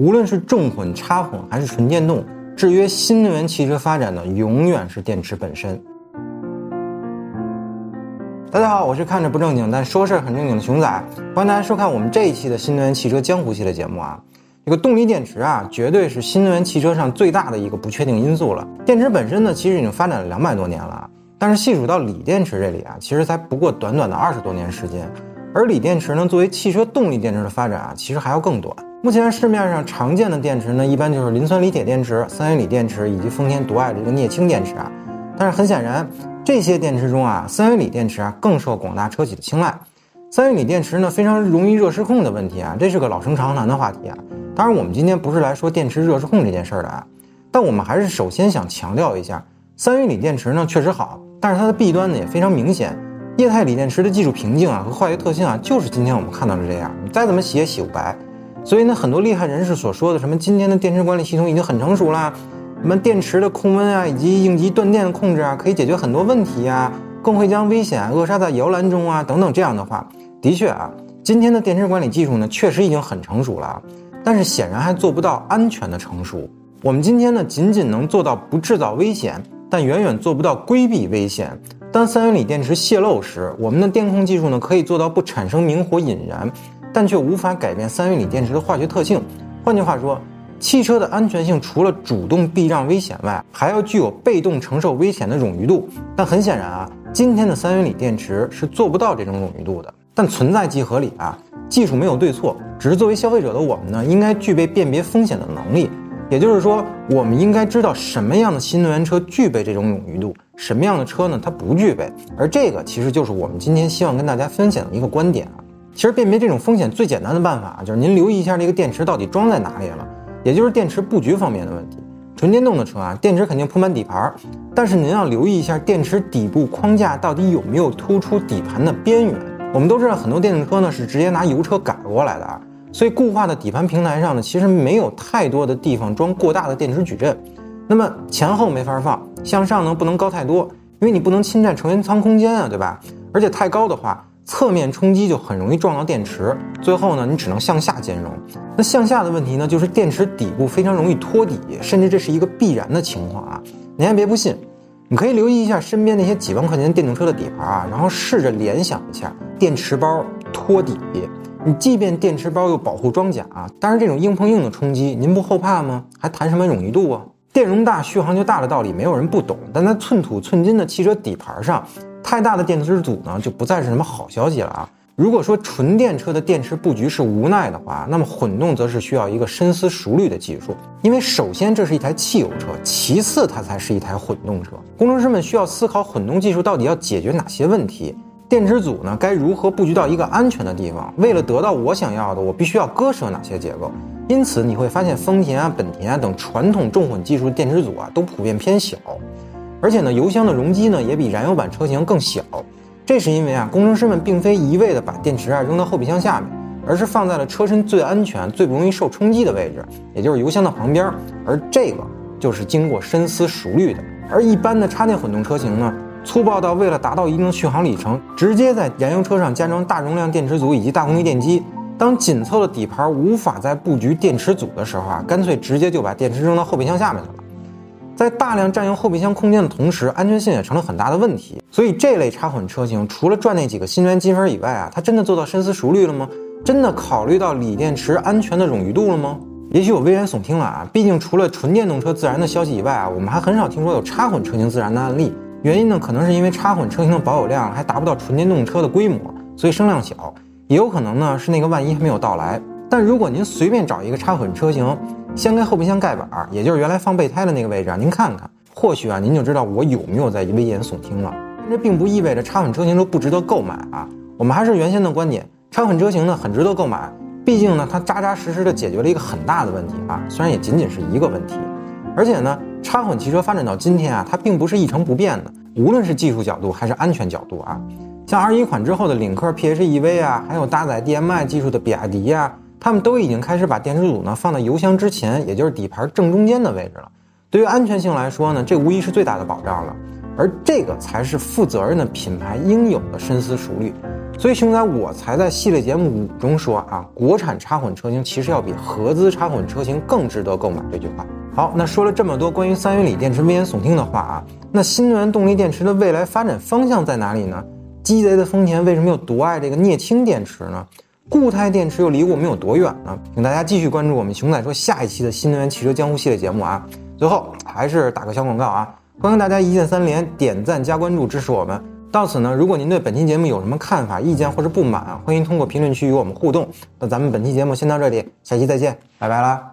无论是重混、插混还是纯电动，制约新能源汽车发展的永远是电池本身。大家好，我是看着不正经但说事儿很正经的熊仔，欢迎大家收看我们这一期的新能源汽车江湖系列节目啊。这个动力电池啊，绝对是新能源汽车上最大的一个不确定因素了。电池本身呢，其实已经发展了两百多年了，但是细数到锂电池这里啊，其实才不过短短的二十多年时间。而锂电池呢，作为汽车动力电池的发展啊，其实还要更短。目前市面上常见的电池呢，一般就是磷酸锂铁电池、三元锂电池以及丰田独爱的这个镍氢电池啊。但是很显然，这些电池中啊，三元锂电池啊更受广大车企的青睐。三元锂电池呢非常容易热失控的问题啊，这是个老生常谈的话题啊。当然，我们今天不是来说电池热失控这件事儿的啊，但我们还是首先想强调一下，三元锂电池呢确实好，但是它的弊端呢也非常明显。液态锂电池的技术瓶颈啊和化学特性啊，就是今天我们看到的这样，你再怎么洗也洗不白。所以呢，很多厉害人士所说的什么今天的电池管理系统已经很成熟了。什么电池的控温啊，以及应急断电的控制啊，可以解决很多问题啊，更会将危险扼杀在摇篮中啊，等等这样的话，的确啊，今天的电池管理技术呢，确实已经很成熟了，但是显然还做不到安全的成熟。我们今天呢，仅仅能做到不制造危险，但远远做不到规避危险。当三元锂电池泄漏时，我们的电控技术呢，可以做到不产生明火引燃，但却无法改变三元锂电池的化学特性。换句话说。汽车的安全性除了主动避让危险外，还要具有被动承受危险的冗余度。但很显然啊，今天的三元锂电池是做不到这种冗余度的。但存在即合理啊，技术没有对错，只是作为消费者的我们呢，应该具备辨别风险的能力。也就是说，我们应该知道什么样的新能源车具备这种冗余度，什么样的车呢它不具备。而这个其实就是我们今天希望跟大家分享的一个观点啊。其实辨别这种风险最简单的办法就是您留意一下这个电池到底装在哪里了。也就是电池布局方面的问题。纯电动的车啊，电池肯定铺满底盘，但是您要留意一下电池底部框架到底有没有突出底盘的边缘。我们都知道很多电动车呢是直接拿油车改过来的啊，所以固化的底盘平台上呢，其实没有太多的地方装过大的电池矩阵。那么前后没法放，向上呢不能高太多，因为你不能侵占成员舱空间啊，对吧？而且太高的话。侧面冲击就很容易撞到电池，最后呢，你只能向下兼容。那向下的问题呢，就是电池底部非常容易托底，甚至这是一个必然的情况啊。您还别不信，你可以留意一下身边那些几万块钱电动车的底盘啊，然后试着联想一下电池包托底。你即便电池包有保护装甲，但是这种硬碰硬的冲击，您不后怕吗？还谈什么冗余度啊？电容大续航就大的道理，没有人不懂。但在寸土寸金的汽车底盘上。太大的电池组呢，就不再是什么好消息了啊！如果说纯电车的电池布局是无奈的话，那么混动则是需要一个深思熟虑的技术。因为首先这是一台汽油车，其次它才是一台混动车。工程师们需要思考混动技术到底要解决哪些问题，电池组呢该如何布局到一个安全的地方？为了得到我想要的，我必须要割舍哪些结构？因此你会发现丰田啊、本田啊等传统重混技术电池组啊，都普遍偏小。而且呢，油箱的容积呢也比燃油版车型更小，这是因为啊，工程师们并非一味的把电池啊扔到后备箱下面，而是放在了车身最安全、最不容易受冲击的位置，也就是油箱的旁边。而这个就是经过深思熟虑的。而一般的插电混动车型呢，粗暴到为了达到一定的续航里程，直接在燃油车上加装大容量电池组以及大功率电机。当紧凑的底盘无法再布局电池组的时候啊，干脆直接就把电池扔到后备箱下面去了。在大量占用后备箱空间的同时，安全性也成了很大的问题。所以这类插混车型，除了赚那几个新能源积分以外啊，它真的做到深思熟虑了吗？真的考虑到锂电池安全的冗余度了吗？也许我危言耸听了啊。毕竟除了纯电动车自燃的消息以外啊，我们还很少听说有插混车型自燃的案例。原因呢，可能是因为插混车型的保有量还达不到纯电动车的规模，所以声量小；也有可能呢是那个万一还没有到来。但如果您随便找一个插混车型，掀开后备箱盖板，也就是原来放备胎的那个位置啊，您看看，或许啊，您就知道我有没有在危言耸听了。但这并不意味着插混车型都不值得购买啊。我们还是原先的观点，插混车型呢很值得购买，毕竟呢它扎扎实实的解决了一个很大的问题啊，虽然也仅仅是一个问题。而且呢，插混汽车发展到今天啊，它并不是一成不变的，无论是技术角度还是安全角度啊，像二一款之后的领克 PHEV 啊，还有搭载 DMI 技术的比亚迪呀。他们都已经开始把电池组呢放在油箱之前，也就是底盘正中间的位置了。对于安全性来说呢，这无疑是最大的保障了。而这个才是负责任的品牌应有的深思熟虑。所以熊仔我才在系列节目五中说啊，国产插混车型其实要比合资插混车型更值得购买这句话。好，那说了这么多关于三元锂电池危言耸听的话啊，那新能源动力电池的未来发展方向在哪里呢？鸡贼的丰田为什么又独爱这个镍氢电池呢？固态电池又离我们有多远呢？请大家继续关注我们熊仔说下一期的新能源汽车江湖系列节目啊。最后还是打个小广告啊，欢迎大家一键三连，点赞加关注支持我们。到此呢，如果您对本期节目有什么看法、意见或者不满，欢迎通过评论区与我们互动。那咱们本期节目先到这里，下期再见，拜拜啦。